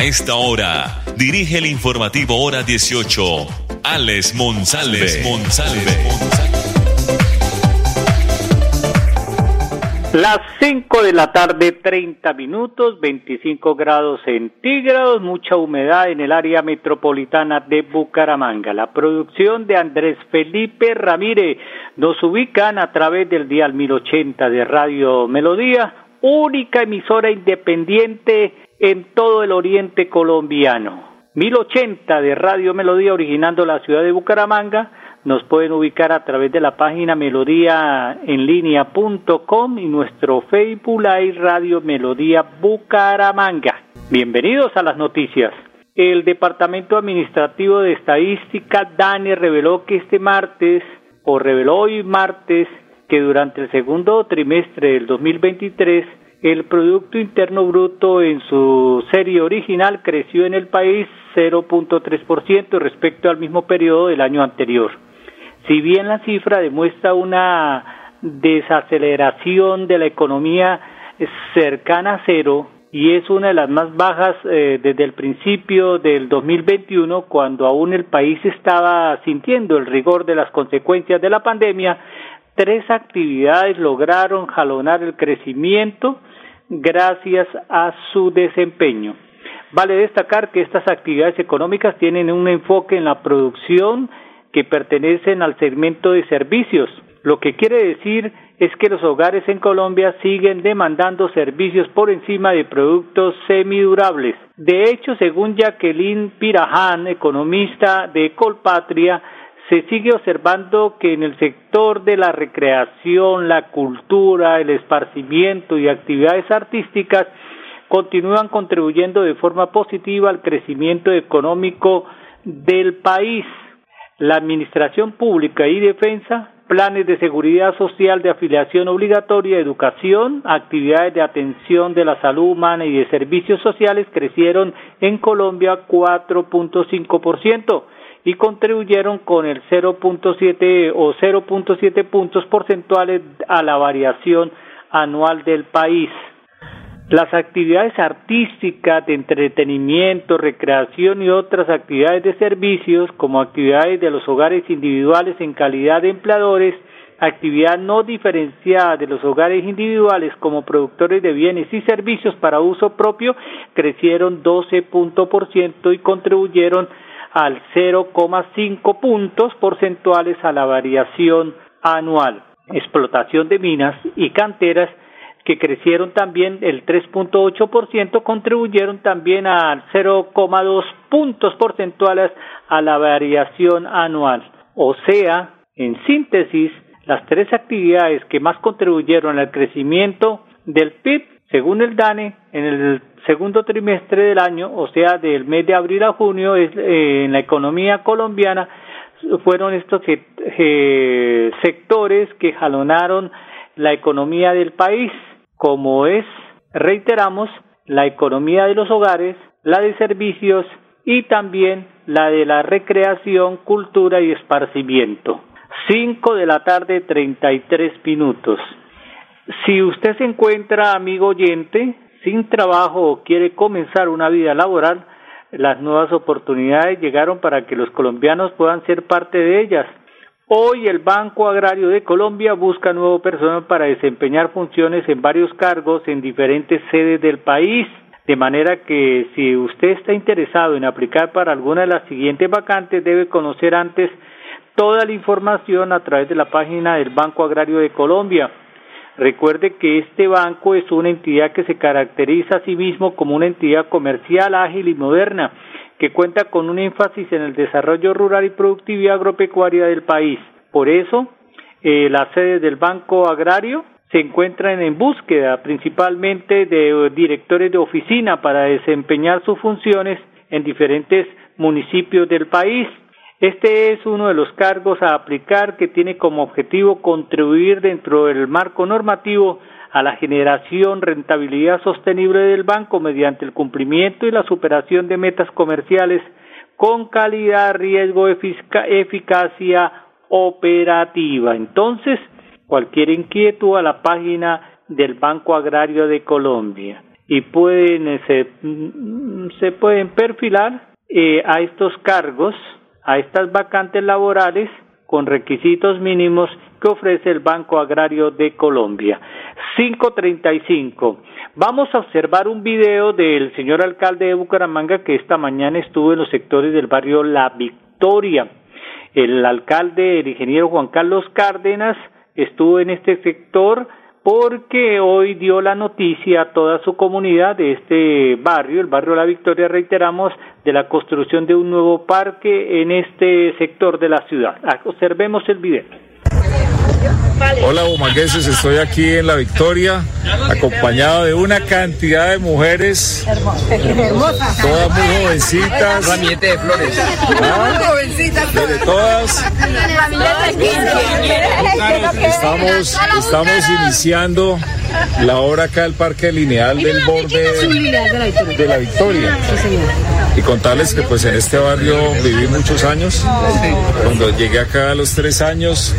A esta hora, dirige el informativo Hora 18, Alex Monsalve. Las 5 de la tarde, 30 minutos, 25 grados centígrados, mucha humedad en el área metropolitana de Bucaramanga. La producción de Andrés Felipe Ramírez nos ubican a través del dial 1080 de Radio Melodía, única emisora independiente en todo el oriente colombiano. 1080 de Radio Melodía originando la ciudad de Bucaramanga. Nos pueden ubicar a través de la página melodíaenlínea.com y nuestro Facebook Live Radio Melodía Bucaramanga. Bienvenidos a las noticias. El Departamento Administrativo de Estadística DANE reveló que este martes, o reveló hoy martes, que durante el segundo trimestre del 2023 el Producto Interno Bruto en su serie original creció en el país 0.3% respecto al mismo periodo del año anterior. Si bien la cifra demuestra una desaceleración de la economía cercana a cero y es una de las más bajas eh, desde el principio del 2021, cuando aún el país estaba sintiendo el rigor de las consecuencias de la pandemia, tres actividades lograron jalonar el crecimiento gracias a su desempeño. Vale destacar que estas actividades económicas tienen un enfoque en la producción que pertenecen al segmento de servicios, lo que quiere decir es que los hogares en Colombia siguen demandando servicios por encima de productos semidurables. De hecho, según Jacqueline Piraján, economista de Colpatria, se sigue observando que en el sector de la recreación, la cultura, el esparcimiento y actividades artísticas continúan contribuyendo de forma positiva al crecimiento económico del país. La administración pública y defensa, planes de seguridad social de afiliación obligatoria, educación, actividades de atención de la salud humana y de servicios sociales crecieron en Colombia 4.5% y contribuyeron con el 0.7 o 0.7 puntos porcentuales a la variación anual del país. Las actividades artísticas, de entretenimiento, recreación y otras actividades de servicios, como actividades de los hogares individuales en calidad de empleadores, actividad no diferenciada de los hogares individuales como productores de bienes y servicios para uso propio, crecieron 12 puntos por ciento y contribuyeron al 0,5 puntos porcentuales a la variación anual. Explotación de minas y canteras que crecieron también el 3.8%, contribuyeron también al 0,2 puntos porcentuales a la variación anual. O sea, en síntesis, las tres actividades que más contribuyeron al crecimiento del PIB, según el DANE, en el segundo trimestre del año, o sea, del mes de abril a junio, eh, en la economía colombiana, fueron estos eh, sectores que jalonaron la economía del país, como es, reiteramos, la economía de los hogares, la de servicios y también la de la recreación, cultura y esparcimiento. Cinco de la tarde, treinta y tres minutos. Si usted se encuentra, amigo oyente, sin trabajo o quiere comenzar una vida laboral, las nuevas oportunidades llegaron para que los colombianos puedan ser parte de ellas. Hoy el Banco Agrario de Colombia busca nuevo personal para desempeñar funciones en varios cargos en diferentes sedes del país. De manera que si usted está interesado en aplicar para alguna de las siguientes vacantes, debe conocer antes toda la información a través de la página del Banco Agrario de Colombia. Recuerde que este banco es una entidad que se caracteriza a sí mismo como una entidad comercial ágil y moderna, que cuenta con un énfasis en el desarrollo rural y productividad agropecuaria del país. Por eso, eh, las sedes del Banco Agrario se encuentran en búsqueda principalmente de directores de oficina para desempeñar sus funciones en diferentes municipios del país. Este es uno de los cargos a aplicar que tiene como objetivo contribuir dentro del marco normativo a la generación rentabilidad sostenible del banco mediante el cumplimiento y la superación de metas comerciales con calidad, riesgo, eficacia operativa. Entonces, cualquier inquietud a la página del Banco Agrario de Colombia y pueden se, se pueden perfilar eh, a estos cargos, a estas vacantes laborales con requisitos mínimos que ofrece el Banco Agrario de Colombia. 535. Vamos a observar un video del señor alcalde de Bucaramanga que esta mañana estuvo en los sectores del barrio La Victoria. El alcalde, el ingeniero Juan Carlos Cárdenas, estuvo en este sector porque hoy dio la noticia a toda su comunidad de este barrio, el barrio La Victoria, reiteramos, de la construcción de un nuevo parque en este sector de la ciudad. Observemos el video. Hola bumangueses, estoy aquí en La Victoria, acompañado de una cantidad de mujeres, todas muy jovencitas. Ramillete de flores. ¿Ah? De todas. Estamos, estamos iniciando la obra acá del Parque Lineal del borde de la Victoria. Y contarles que pues en este barrio viví muchos años. Cuando llegué acá a los tres años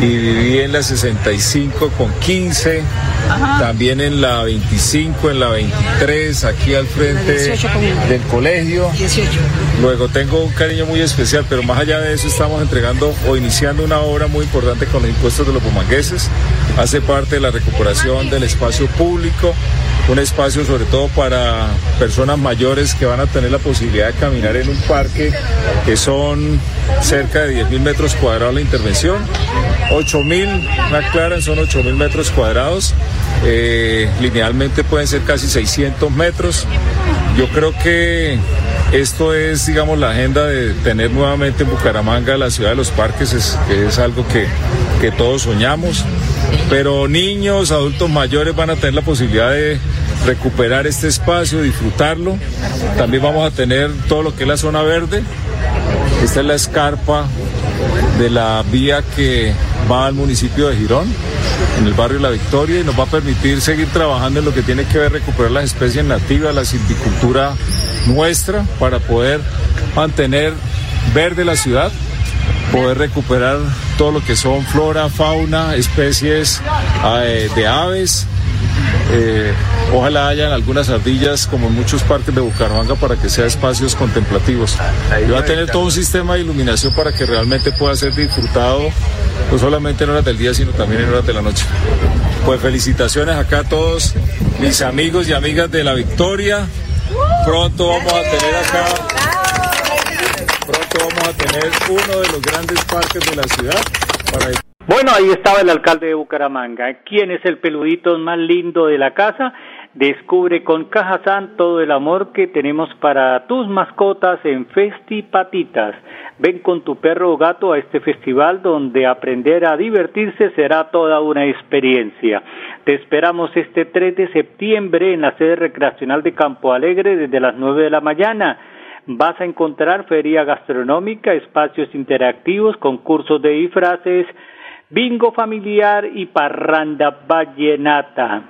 y viví en la 65 con 15, también en la 25, en la 23, aquí al frente del colegio. Luego tengo un cariño muy especial, pero más allá de eso estamos entregando o iniciando una obra muy importante con los impuestos de los bumangueses. Hace parte de la recuperación del espacio público, un espacio sobre todo para personas mayores que van a tener la posibilidad de caminar en un parque que son cerca de 10 mil metros cuadrados la intervención. 8 mil, me aclaran, son 8 mil metros cuadrados. Eh, linealmente pueden ser casi 600 metros. Yo creo que esto es, digamos, la agenda de tener nuevamente en Bucaramanga la ciudad de los parques, es, es algo que, que todos soñamos. Pero niños, adultos mayores van a tener la posibilidad de recuperar este espacio, disfrutarlo. También vamos a tener todo lo que es la zona verde. Esta es la escarpa de la vía que va al municipio de Girón, en el barrio La Victoria, y nos va a permitir seguir trabajando en lo que tiene que ver recuperar las especies nativas, la silvicultura nuestra, para poder mantener verde la ciudad, poder recuperar todo lo que son flora, fauna, especies eh, de aves, eh, ojalá hayan algunas ardillas como en muchos parques de Bucaramanga para que sea espacios contemplativos. Y va a tener todo un sistema de iluminación para que realmente pueda ser disfrutado no solamente en horas del día, sino también en horas de la noche. Pues felicitaciones acá a todos mis amigos y amigas de la Victoria. Pronto vamos a tener acá, vamos a tener uno de los grandes parques de la ciudad para bueno, ahí estaba el alcalde de Bucaramanga. ¿Quién es el peludito más lindo de la casa? Descubre con Cajazán todo el amor que tenemos para tus mascotas en Festi Patitas. Ven con tu perro o gato a este festival donde aprender a divertirse será toda una experiencia. Te esperamos este 3 de septiembre en la sede recreacional de Campo Alegre desde las 9 de la mañana. Vas a encontrar feria gastronómica, espacios interactivos, concursos de disfraces, bingo familiar y parranda vallenata.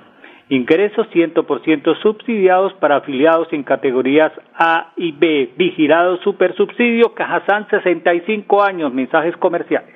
Ingresos 100% subsidiados para afiliados en categorías A y B. Vigilado super subsidio, Cajazán 65 años. Mensajes comerciales.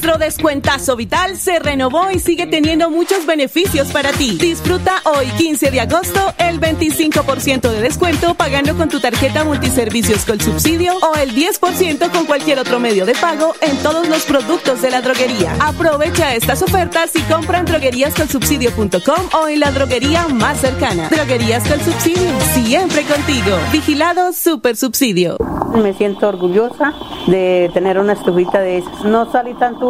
Nuestro descuentazo vital se renovó y sigue teniendo muchos beneficios para ti. Disfruta hoy, 15 de agosto, el 25% de descuento pagando con tu tarjeta multiservicios con subsidio o el 10% con cualquier otro medio de pago en todos los productos de la droguería. Aprovecha estas ofertas y compra en drogueríascolsubsidio.com o en la droguería más cercana. Droguerías con subsidio, siempre contigo. Vigilado Super Subsidio. Me siento orgullosa de tener una estufita de esas. No salí tanto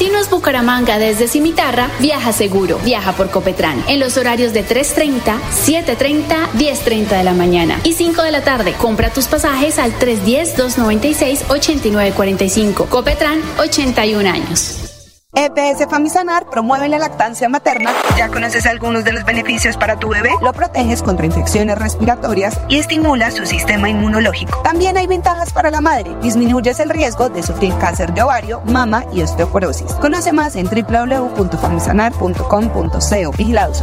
Si destino es Bucaramanga desde Cimitarra, viaja seguro. Viaja por Copetran en los horarios de 3.30, 7.30, 10.30 de la mañana y 5 de la tarde. Compra tus pasajes al 310-296-8945. Copetran, 81 años. EPS Famisanar promueve la lactancia materna. ¿Ya conoces algunos de los beneficios para tu bebé? Lo proteges contra infecciones respiratorias y estimula su sistema inmunológico. También hay ventajas para la madre. Disminuyes el riesgo de sufrir cáncer de ovario, mama y osteoporosis. Conoce más en www.famisanar.com.co. Vigilados.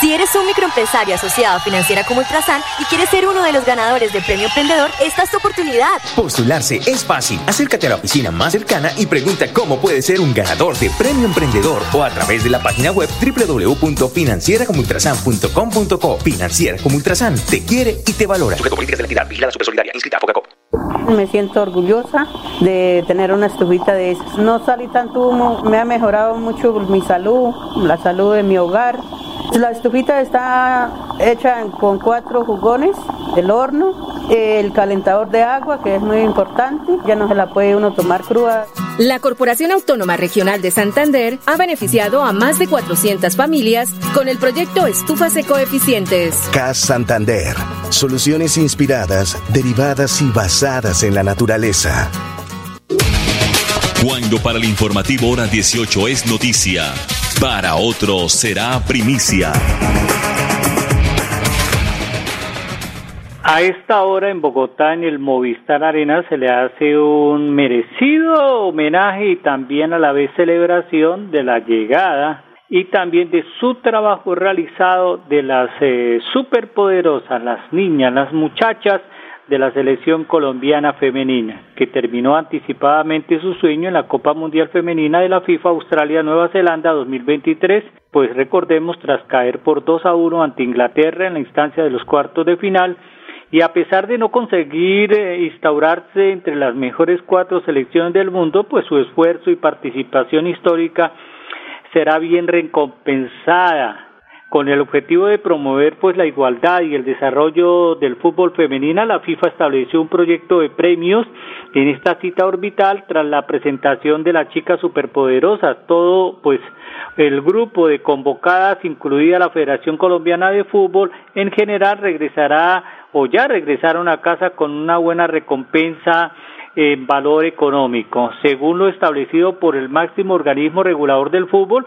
Si eres un microempresario asociado a Financiera como Ultrasan y quieres ser uno de los ganadores del Premio Emprendedor, esta es tu oportunidad. Postularse es fácil. Acércate a la oficina más cercana y pregunta cómo puedes ser un ganador de Premio Emprendedor o a través de la página web www.financieracomultrasan.com.co. Financiera como Ultrasan te quiere y te valora. de la entidad, vigilada solidaria, inscrita a Me siento orgullosa de tener una estufita de esas. No salí tanto humo, me ha mejorado mucho mi salud, la salud de mi hogar. La estufita está hecha con cuatro jugones del horno, el calentador de agua, que es muy importante, ya no se la puede uno tomar cruda. La Corporación Autónoma Regional de Santander ha beneficiado a más de 400 familias con el proyecto Estufas Ecoeficientes. CAS Santander. Soluciones inspiradas, derivadas y basadas en la naturaleza. Cuando para el informativo hora 18 es noticia, para otros será primicia. A esta hora en Bogotá, en el Movistar Arena, se le hace un merecido homenaje y también a la vez celebración de la llegada y también de su trabajo realizado de las eh, superpoderosas, las niñas, las muchachas de la selección colombiana femenina, que terminó anticipadamente su sueño en la Copa Mundial Femenina de la FIFA Australia-Nueva Zelanda 2023, pues recordemos tras caer por 2 a 1 ante Inglaterra en la instancia de los cuartos de final, y a pesar de no conseguir eh, instaurarse entre las mejores cuatro selecciones del mundo, pues su esfuerzo y participación histórica será bien recompensada con el objetivo de promover pues la igualdad y el desarrollo del fútbol femenino, la FIFA estableció un proyecto de premios en esta cita orbital tras la presentación de las chicas superpoderosas. Todo pues el grupo de convocadas, incluida la Federación Colombiana de Fútbol, en general regresará o ya regresaron a casa con una buena recompensa en valor económico. Según lo establecido por el máximo organismo regulador del fútbol,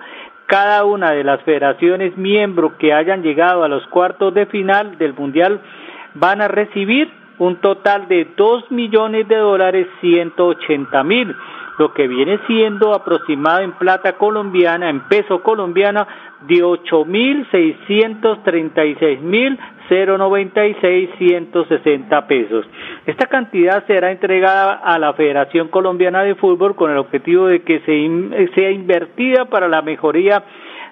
cada una de las federaciones miembros que hayan llegado a los cuartos de final del Mundial van a recibir un total de 2 millones de dólares 180 mil, lo que viene siendo aproximado en plata colombiana, en peso colombiana, de 8 mil 636 mil 096 160 pesos. Esta cantidad será entregada a la Federación Colombiana de Fútbol con el objetivo de que sea invertida para la mejoría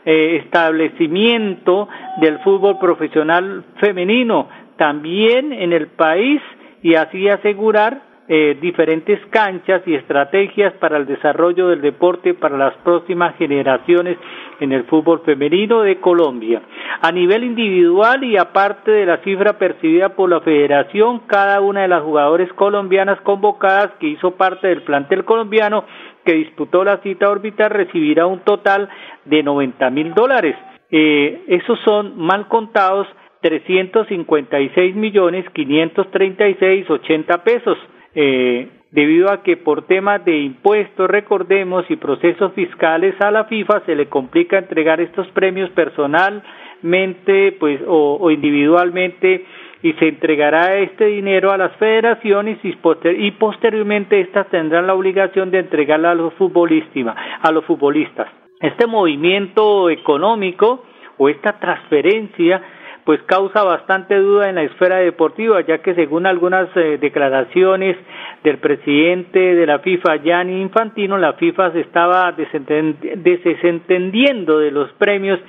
eh, establecimiento del fútbol profesional femenino también en el país y así asegurar eh, diferentes canchas y estrategias para el desarrollo del deporte para las próximas generaciones en el fútbol femenino de Colombia. A nivel individual y aparte de la cifra percibida por la federación, cada una de las jugadoras colombianas convocadas que hizo parte del plantel colombiano que disputó la cita orbital recibirá un total de 90 mil dólares. Eh, esos son mal contados 356 millones 536 80 pesos. Eh, debido a que por temas de impuestos, recordemos, y procesos fiscales a la FIFA se le complica entregar estos premios personalmente pues, o, individualmente y se entregará este dinero a las federaciones y, posteriormente estas tendrán la obligación de entregarla a los. A los futbolistas. Este movimiento económico o esta transferencia pues causa bastante duda en la esfera deportiva, ya que según algunas eh, declaraciones del presidente de la FIFA, Gianni Infantino, la FIFA se estaba desentendiendo de los premios.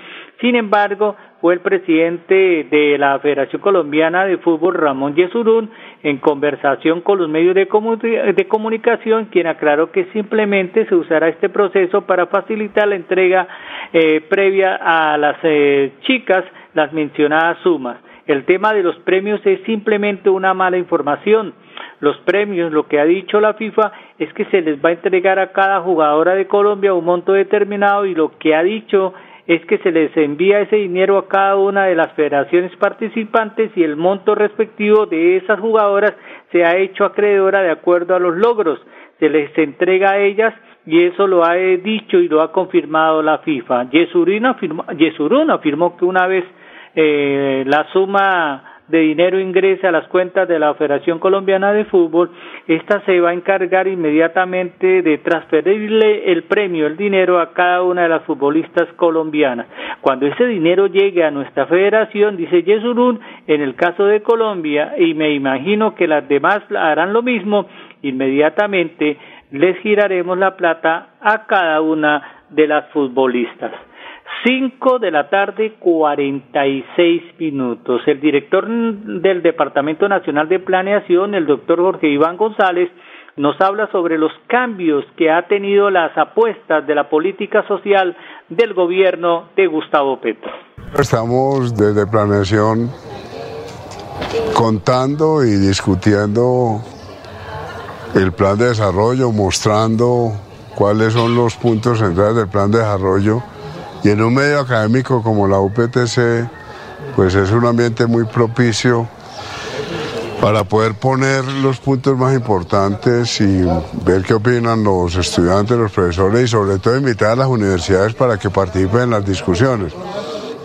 Sin embargo, fue el presidente de la Federación Colombiana de Fútbol, Ramón Yesurún, en conversación con los medios de, comunicación, quien aclaró que simplemente se usará este proceso para facilitar la entrega eh, previa a las eh, chicas las mencionadas sumas. El tema de los premios es simplemente una mala información. Los premios, lo que ha dicho la FIFA es que se les va a entregar a cada jugadora de Colombia un monto determinado y lo que ha dicho es que se les envía ese dinero a cada una de las federaciones participantes y el monto respectivo de esas jugadoras se ha hecho acreedora de acuerdo a los logros. Se les entrega a ellas y eso lo ha dicho y lo ha confirmado la FIFA. Yesurún afirmó, afirmó que una vez eh, la suma de dinero ingrese a las cuentas de la Federación Colombiana de Fútbol, esta se va a encargar inmediatamente de transferirle el premio, el dinero a cada una de las futbolistas colombianas. Cuando ese dinero llegue a nuestra federación, dice Yesurún, en el caso de Colombia, y me imagino que las demás harán lo mismo, inmediatamente les giraremos la plata a cada una de las futbolistas. 5 de la tarde, 46 minutos. El director del Departamento Nacional de Planeación, el doctor Jorge Iván González, nos habla sobre los cambios que ha tenido las apuestas de la política social del gobierno de Gustavo Petro. Estamos desde planeación contando y discutiendo el plan de desarrollo, mostrando cuáles son los puntos centrales del plan de desarrollo y en un medio académico como la UPTC, pues es un ambiente muy propicio para poder poner los puntos más importantes y ver qué opinan los estudiantes, los profesores y sobre todo invitar a las universidades para que participen en las discusiones.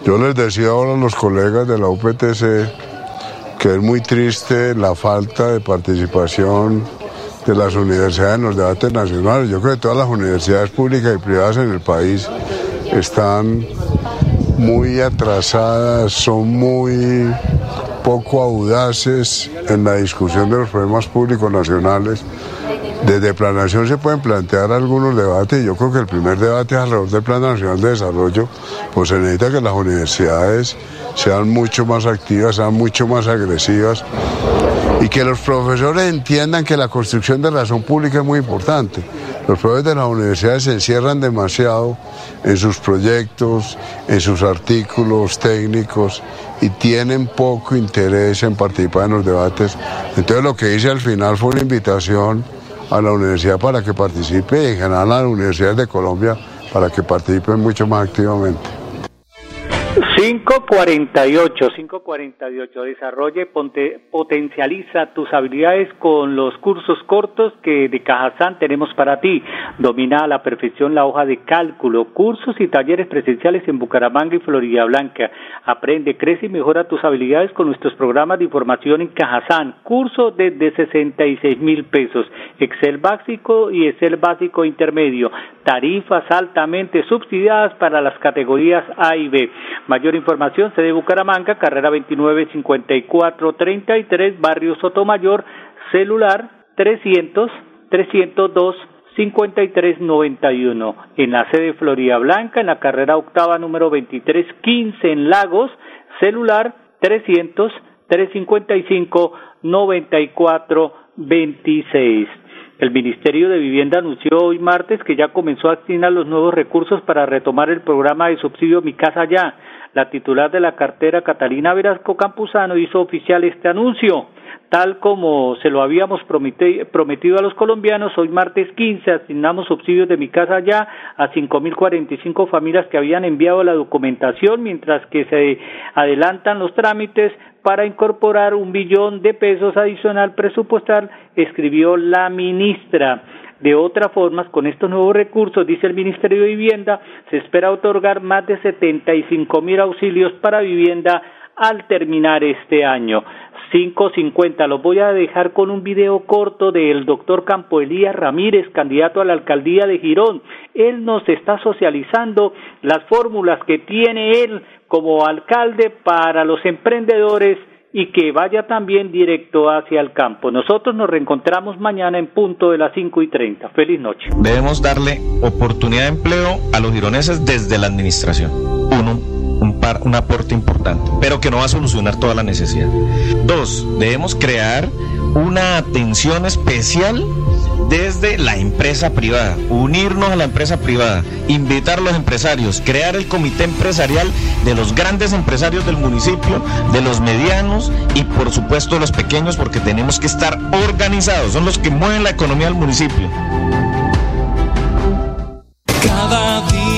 Yo les decía ahora a los colegas de la UPTC que es muy triste la falta de participación de las universidades en los debates nacionales. Yo creo que todas las universidades públicas y privadas en el país están muy atrasadas, son muy poco audaces en la discusión de los problemas públicos nacionales. Desde Planación se pueden plantear algunos debates. Yo creo que el primer debate alrededor del Plan Nacional de Desarrollo, pues se necesita que las universidades sean mucho más activas, sean mucho más agresivas y que los profesores entiendan que la construcción de razón pública es muy importante. Los profesores de las universidades se encierran demasiado en sus proyectos, en sus artículos técnicos y tienen poco interés en participar en los debates. Entonces lo que hice al final fue una invitación a la universidad para que participe y en general a las universidades de Colombia para que participen mucho más activamente. 548, 548. Desarrolle, ponte, potencializa tus habilidades con los cursos cortos que de Cajazán tenemos para ti. Domina a la perfección la hoja de cálculo, cursos y talleres presenciales en Bucaramanga y Florida Blanca. Aprende, crece y mejora tus habilidades con nuestros programas de información en Cajazán. Curso desde 66 mil pesos. Excel básico y Excel básico intermedio. Tarifas altamente subsidiadas para las categorías A y B. Mayor información, sede Bucaramanga, carrera 29 54 33, barrio Sotomayor, celular 300 302 5391. En la sede Florida Blanca, en la carrera octava número 2315 en Lagos, celular 300 355 9426. El Ministerio de Vivienda anunció hoy martes que ya comenzó a asignar los nuevos recursos para retomar el programa de subsidio Mi Casa Ya. La titular de la cartera, Catalina Velasco Campuzano, hizo oficial este anuncio. Tal como se lo habíamos prometido a los colombianos, hoy martes 15 asignamos subsidios de mi casa ya a 5.045 familias que habían enviado la documentación, mientras que se adelantan los trámites para incorporar un billón de pesos adicional presupuestal, escribió la ministra. De otra forma, con estos nuevos recursos, dice el Ministerio de Vivienda, se espera otorgar más de 75 mil auxilios para vivienda al terminar este año. 5.50. Los voy a dejar con un video corto del doctor Campo Elías Ramírez, candidato a la alcaldía de Girón. Él nos está socializando las fórmulas que tiene él como alcalde para los emprendedores y que vaya también directo hacia el campo. Nosotros nos reencontramos mañana en punto de las 5 y 30. Feliz noche. Debemos darle oportunidad de empleo a los gironeses desde la administración. Uno, un, un aporte importante, pero que no va a solucionar toda la necesidad. Dos, debemos crear una atención especial desde la empresa privada, unirnos a la empresa privada, invitar a los empresarios, crear el comité empresarial de los grandes empresarios del municipio, de los medianos y por supuesto los pequeños porque tenemos que estar organizados, son los que mueven la economía del municipio.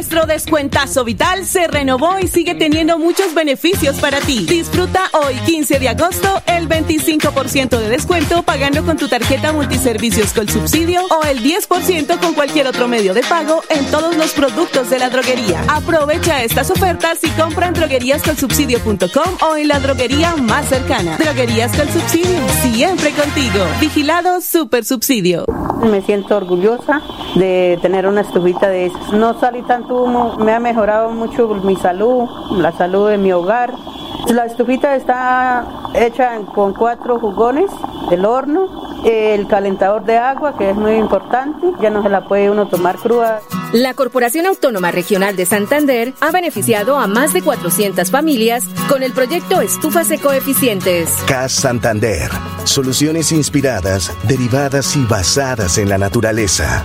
Nuestro descuentazo vital se renovó y sigue teniendo muchos beneficios para ti. Disfruta hoy, 15 de agosto, el 25% de descuento pagando con tu tarjeta multiservicios con subsidio o el 10% con cualquier otro medio de pago en todos los productos de la droguería. Aprovecha estas ofertas y compra en drogueríascolsubsidio.com o en la droguería más cercana. Droguerías con subsidio, siempre contigo. Vigilado Super Subsidio. Me siento orgullosa de tener una estufita de esas. No salí tanto humo, me ha mejorado mucho mi salud, la salud de mi hogar. La estufita está hecha con cuatro jugones del horno, el calentador de agua, que es muy importante, ya no se la puede uno tomar cruda. La Corporación Autónoma Regional de Santander ha beneficiado a más de 400 familias con el proyecto Estufas Ecoeficientes. CAS Santander. Soluciones inspiradas, derivadas y basadas en la naturaleza.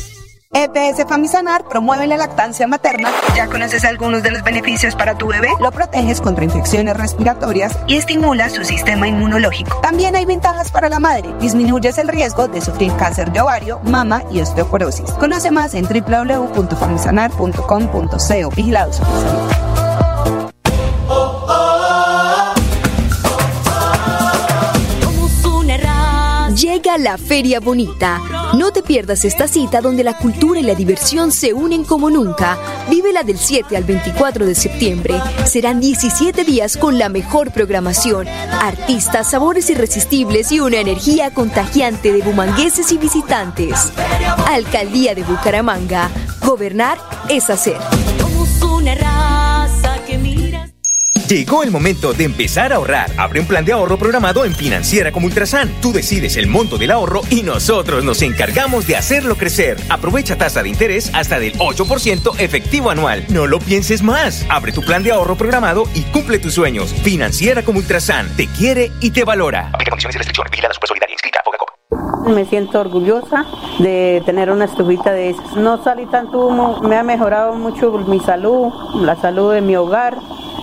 EPS Famisanar promueve la lactancia materna. ¿Ya conoces algunos de los beneficios para tu bebé? Lo proteges contra infecciones respiratorias y estimula su sistema inmunológico. También hay ventajas para la madre. Disminuyes el riesgo de sufrir cáncer de ovario, mama y osteoporosis. Conoce más en www.famisanar.com.co. Vigilados. La Feria Bonita. No te pierdas esta cita donde la cultura y la diversión se unen como nunca. Vívela del 7 al 24 de septiembre. Serán 17 días con la mejor programación, artistas, sabores irresistibles y una energía contagiante de bumangueses y visitantes. Alcaldía de Bucaramanga. Gobernar es hacer. Llegó el momento de empezar a ahorrar. Abre un plan de ahorro programado en Financiera como Ultrasan. Tú decides el monto del ahorro y nosotros nos encargamos de hacerlo crecer. Aprovecha tasa de interés hasta del 8% efectivo anual. No lo pienses más. Abre tu plan de ahorro programado y cumple tus sueños. Financiera como Ultrasan. Te quiere y te valora. Aplica condiciones y restricciones. Vigilada Solidaria. Inscrita Me siento orgullosa de tener una estufita de esas. No salí tanto humo, me ha mejorado mucho mi salud, la salud de mi hogar.